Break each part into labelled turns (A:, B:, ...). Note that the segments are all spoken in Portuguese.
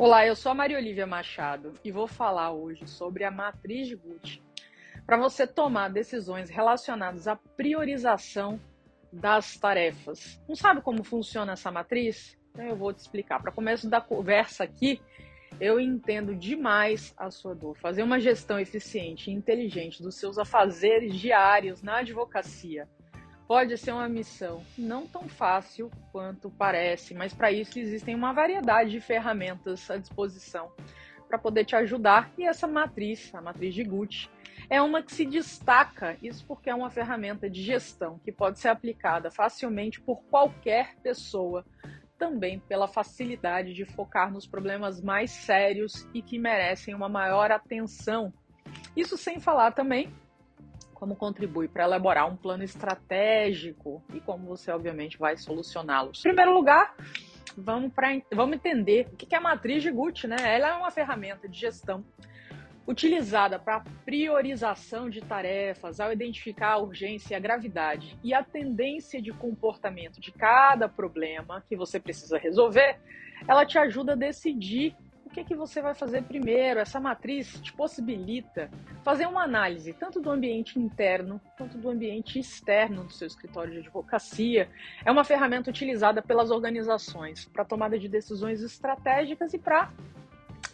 A: Olá, eu sou a Maria Olivia Machado e vou falar hoje sobre a matriz de Gucci para você tomar decisões relacionadas à priorização das tarefas. Não sabe como funciona essa matriz? Então eu vou te explicar. Para começo da conversa aqui, eu entendo demais a sua dor. Fazer uma gestão eficiente e inteligente dos seus afazeres diários na advocacia pode ser uma missão não tão fácil quanto parece, mas para isso existem uma variedade de ferramentas à disposição para poder te ajudar. E essa matriz, a matriz de Gucci, é uma que se destaca, isso porque é uma ferramenta de gestão que pode ser aplicada facilmente por qualquer pessoa, também pela facilidade de focar nos problemas mais sérios e que merecem uma maior atenção. Isso sem falar também como contribui para elaborar um plano estratégico e como você, obviamente, vai solucioná-los. Em primeiro lugar, vamos, pra, vamos entender o que é a matriz de Gucci, né? Ela é uma ferramenta de gestão utilizada para priorização de tarefas ao identificar a urgência a gravidade e a tendência de comportamento de cada problema que você precisa resolver, ela te ajuda a decidir o que, que você vai fazer primeiro. Essa matriz te possibilita fazer uma análise tanto do ambiente interno quanto do ambiente externo do seu escritório de advocacia. É uma ferramenta utilizada pelas organizações para tomada de decisões estratégicas e para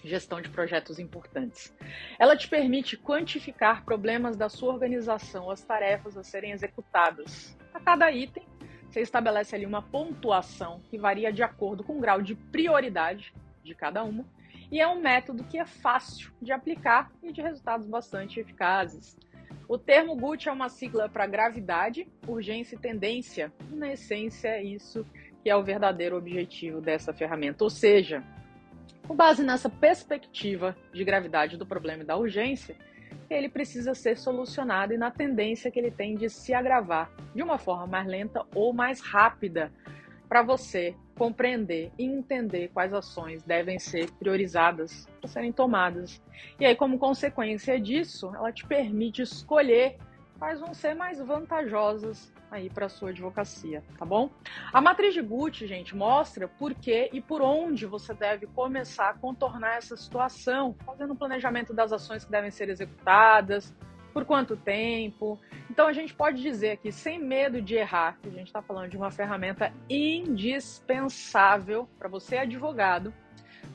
A: gestão de projetos importantes. Ela te permite quantificar problemas da sua organização, as tarefas a serem executadas. A cada item, você estabelece ali uma pontuação que varia de acordo com o grau de prioridade de cada uma e é um método que é fácil de aplicar e de resultados bastante eficazes. O termo GUT é uma sigla para gravidade, urgência e tendência. E, na essência, é isso que é o verdadeiro objetivo dessa ferramenta. Ou seja, com base nessa perspectiva de gravidade do problema e da urgência, ele precisa ser solucionado e na tendência que ele tem de se agravar de uma forma mais lenta ou mais rápida para você compreender e entender quais ações devem ser priorizadas para serem tomadas. E aí, como consequência disso, ela te permite escolher quais vão ser mais vantajosas aí para sua advocacia, tá bom? A matriz de Gucci, gente, mostra por que e por onde você deve começar a contornar essa situação, fazendo um planejamento das ações que devem ser executadas, por quanto tempo. Então a gente pode dizer aqui, sem medo de errar, que a gente está falando de uma ferramenta indispensável para você advogado,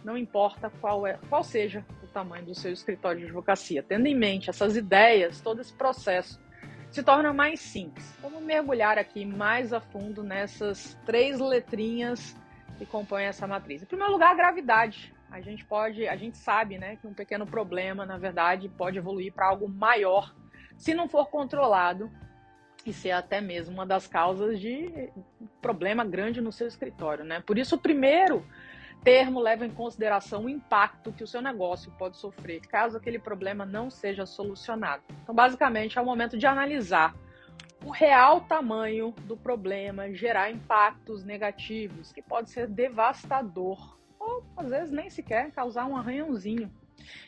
A: não importa qual, é, qual seja o tamanho do seu escritório de advocacia. Tendo em mente essas ideias, todo esse processo se torna mais simples. Vamos mergulhar aqui mais a fundo nessas três letrinhas que compõem essa matriz. Em primeiro lugar, a gravidade a gente pode, a gente sabe, né, que um pequeno problema, na verdade, pode evoluir para algo maior se não for controlado e ser até mesmo uma das causas de problema grande no seu escritório, né? Por isso, o primeiro termo leva em consideração o impacto que o seu negócio pode sofrer caso aquele problema não seja solucionado. Então, basicamente, é o momento de analisar o real tamanho do problema, gerar impactos negativos, que pode ser devastador ou às vezes nem sequer causar um arranhãozinho.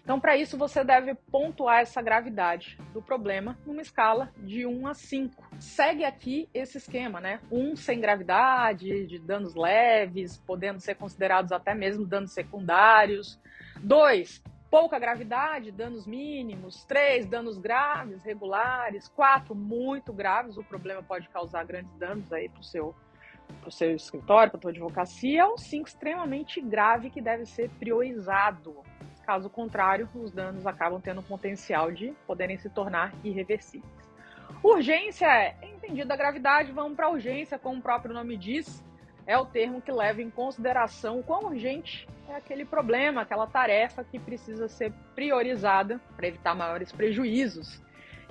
A: Então, para isso, você deve pontuar essa gravidade do problema numa escala de 1 a 5. Segue aqui esse esquema, né? 1 sem gravidade, de danos leves, podendo ser considerados até mesmo danos secundários. 2, pouca gravidade, danos mínimos. 3, danos graves, regulares. 4, muito graves, o problema pode causar grandes danos aí para o seu para o seu escritório, para a tua advocacia, é um 5 extremamente grave que deve ser priorizado. Caso contrário, os danos acabam tendo o potencial de poderem se tornar irreversíveis. Urgência é, entendida a gravidade, vamos para urgência, como o próprio nome diz, é o termo que leva em consideração o quão urgente é aquele problema, aquela tarefa que precisa ser priorizada para evitar maiores prejuízos.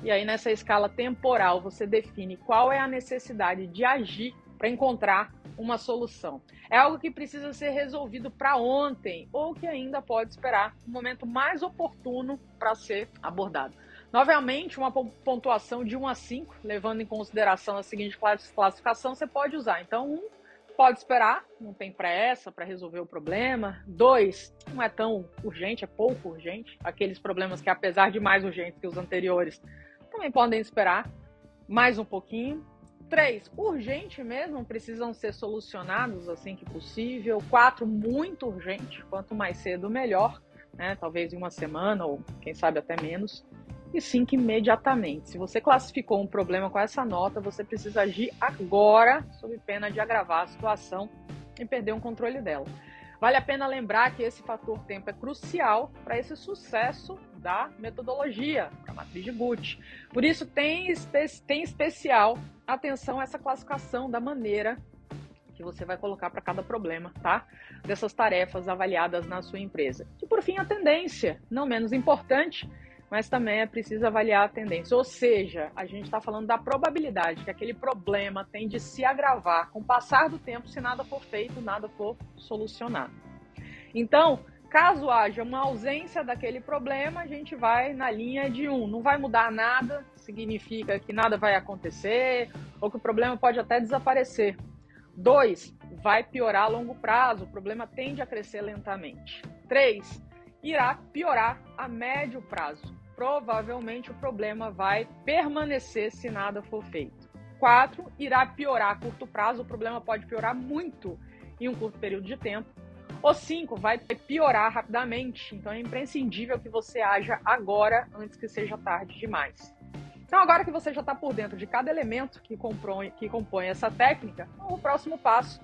A: E aí, nessa escala temporal, você define qual é a necessidade de agir para encontrar uma solução. É algo que precisa ser resolvido para ontem ou que ainda pode esperar um momento mais oportuno para ser abordado. Novamente, uma pontuação de 1 a 5, levando em consideração a seguinte classificação, você pode usar. Então, 1 pode esperar, não tem pressa para resolver o problema. 2 não é tão urgente, é pouco urgente. Aqueles problemas que, apesar de mais urgentes que os anteriores, também podem esperar mais um pouquinho. Três, urgente mesmo, precisam ser solucionados assim que possível. Quatro, muito urgente, quanto mais cedo melhor, né? Talvez em uma semana ou quem sabe até menos. E cinco, imediatamente. Se você classificou um problema com essa nota, você precisa agir agora, sob pena de agravar a situação e perder o um controle dela. Vale a pena lembrar que esse fator tempo é crucial para esse sucesso da metodologia, a matriz de Gucci. Por isso, tem, espe tem especial atenção a essa classificação da maneira que você vai colocar para cada problema, tá? Dessas tarefas avaliadas na sua empresa. E por fim, a tendência, não menos importante, mas também é preciso avaliar a tendência. Ou seja, a gente está falando da probabilidade que aquele problema tem de se agravar com o passar do tempo se nada for feito, nada for solucionado. Então, caso haja uma ausência daquele problema, a gente vai na linha de um. Não vai mudar nada, significa que nada vai acontecer ou que o problema pode até desaparecer. Dois, vai piorar a longo prazo, o problema tende a crescer lentamente. Três, irá piorar a médio prazo provavelmente o problema vai permanecer se nada for feito. Quatro, irá piorar a curto prazo, o problema pode piorar muito em um curto período de tempo. O cinco, vai piorar rapidamente, então é imprescindível que você haja agora antes que seja tarde demais. Então, agora que você já está por dentro de cada elemento que compõe, que compõe essa técnica, o próximo passo,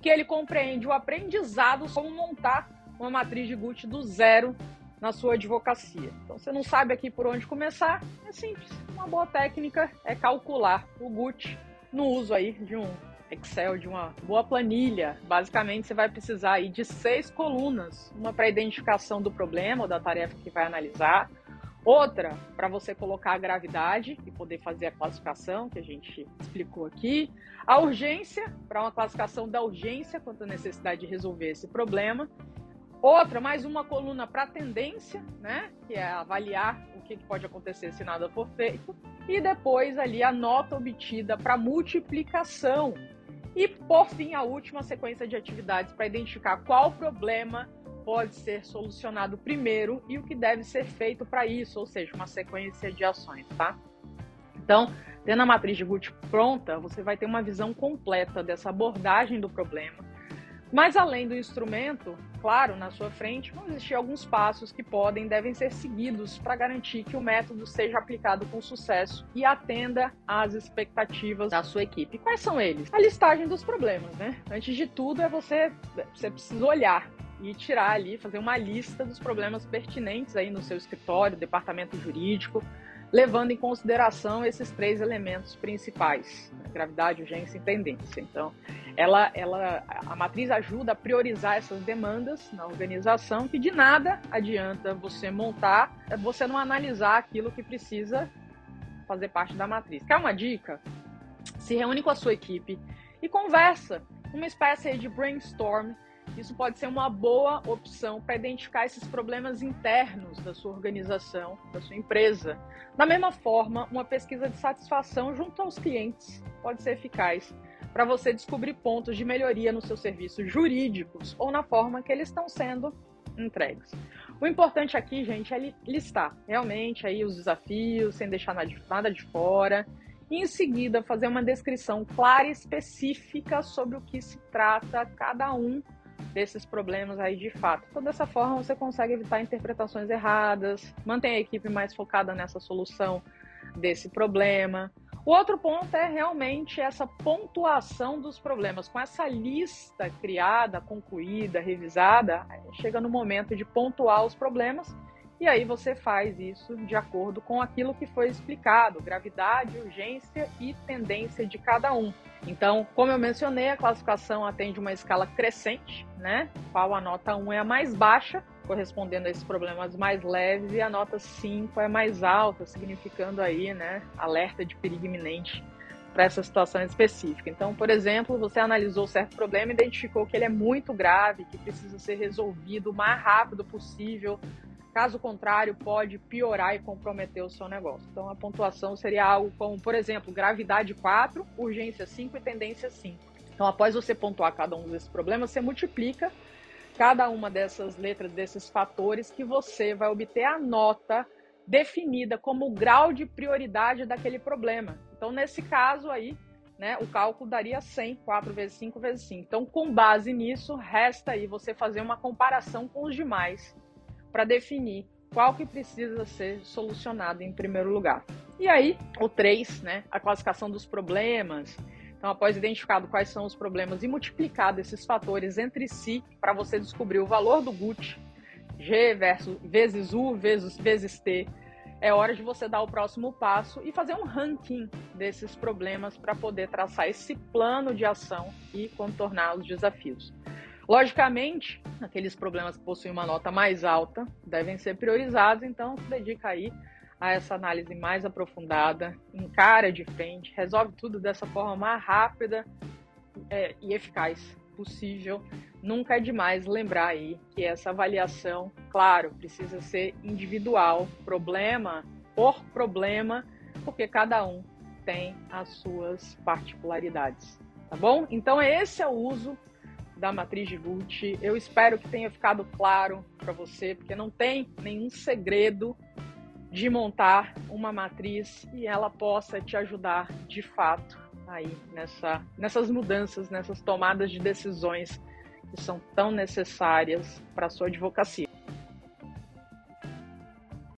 A: que ele compreende o aprendizado como montar uma matriz de Gucci do zero na sua advocacia. Então, você não sabe aqui por onde começar, é simples. Uma boa técnica é calcular o GUT no uso aí de um Excel, de uma boa planilha. Basicamente, você vai precisar aí de seis colunas, uma para identificação do problema ou da tarefa que vai analisar, outra para você colocar a gravidade e poder fazer a classificação que a gente explicou aqui, a urgência para uma classificação da urgência quanto à necessidade de resolver esse problema Outra, mais uma coluna para tendência, né? Que é avaliar o que pode acontecer se nada for feito. E depois ali a nota obtida para multiplicação. E por fim, a última sequência de atividades para identificar qual problema pode ser solucionado primeiro e o que deve ser feito para isso, ou seja, uma sequência de ações, tá? Então, tendo a matriz de Gucci pronta, você vai ter uma visão completa dessa abordagem do problema mas além do instrumento, claro, na sua frente, vão existir alguns passos que podem devem ser seguidos para garantir que o método seja aplicado com sucesso e atenda às expectativas da sua equipe. Quais são eles? A listagem dos problemas, né? Antes de tudo, é você, você precisa olhar e tirar ali, fazer uma lista dos problemas pertinentes aí no seu escritório, departamento jurídico, levando em consideração esses três elementos principais: né? gravidade, urgência e tendência. Então, ela, ela, a matriz ajuda a priorizar essas demandas na organização, que de nada adianta você montar, você não analisar aquilo que precisa fazer parte da matriz. Quer uma dica? Se reúne com a sua equipe e conversa, uma espécie de brainstorm. Isso pode ser uma boa opção para identificar esses problemas internos da sua organização, da sua empresa. Da mesma forma, uma pesquisa de satisfação junto aos clientes pode ser eficaz para você descobrir pontos de melhoria nos seus serviços jurídicos ou na forma que eles estão sendo entregues. O importante aqui, gente, é listar realmente aí os desafios, sem deixar nada de fora, e em seguida fazer uma descrição clara e específica sobre o que se trata cada um desses problemas aí de fato. Então, dessa forma, você consegue evitar interpretações erradas, mantém a equipe mais focada nessa solução desse problema. O outro ponto é realmente essa pontuação dos problemas. Com essa lista criada, concluída, revisada, chega no momento de pontuar os problemas e aí você faz isso de acordo com aquilo que foi explicado, gravidade, urgência e tendência de cada um. Então, como eu mencionei, a classificação atende uma escala crescente, né? Qual a nota 1 é a mais baixa, correspondendo a esses problemas mais leves, e a nota 5 é mais alta, significando aí, né, alerta de perigo iminente para essa situação específica. Então, por exemplo, você analisou certo problema, identificou que ele é muito grave, que precisa ser resolvido o mais rápido possível. Caso contrário, pode piorar e comprometer o seu negócio. Então, a pontuação seria algo como, por exemplo, gravidade 4, urgência 5 e tendência 5. Então, após você pontuar cada um desses problemas, você multiplica cada uma dessas letras, desses fatores, que você vai obter a nota definida como o grau de prioridade daquele problema. Então, nesse caso aí, né, o cálculo daria 100, 4 vezes 5 vezes 5. Então, com base nisso, resta aí você fazer uma comparação com os demais para definir qual que precisa ser solucionado em primeiro lugar. E aí, o 3, né, a classificação dos problemas. Então, após identificado quais são os problemas e multiplicado esses fatores entre si para você descobrir o valor do GUT, G versus, vezes U vezes, vezes T, é hora de você dar o próximo passo e fazer um ranking desses problemas para poder traçar esse plano de ação e contornar os desafios. Logicamente, aqueles problemas que possuem uma nota mais alta devem ser priorizados, então se dedica aí a essa análise mais aprofundada, encara de frente, resolve tudo dessa forma mais rápida é, e eficaz possível. Nunca é demais lembrar aí que essa avaliação, claro, precisa ser individual, problema por problema, porque cada um tem as suas particularidades, tá bom? Então esse é o uso da matriz de Gucci. Eu espero que tenha ficado claro para você, porque não tem nenhum segredo de montar uma matriz e ela possa te ajudar de fato aí nessa, nessas mudanças, nessas tomadas de decisões que são tão necessárias para a sua advocacia.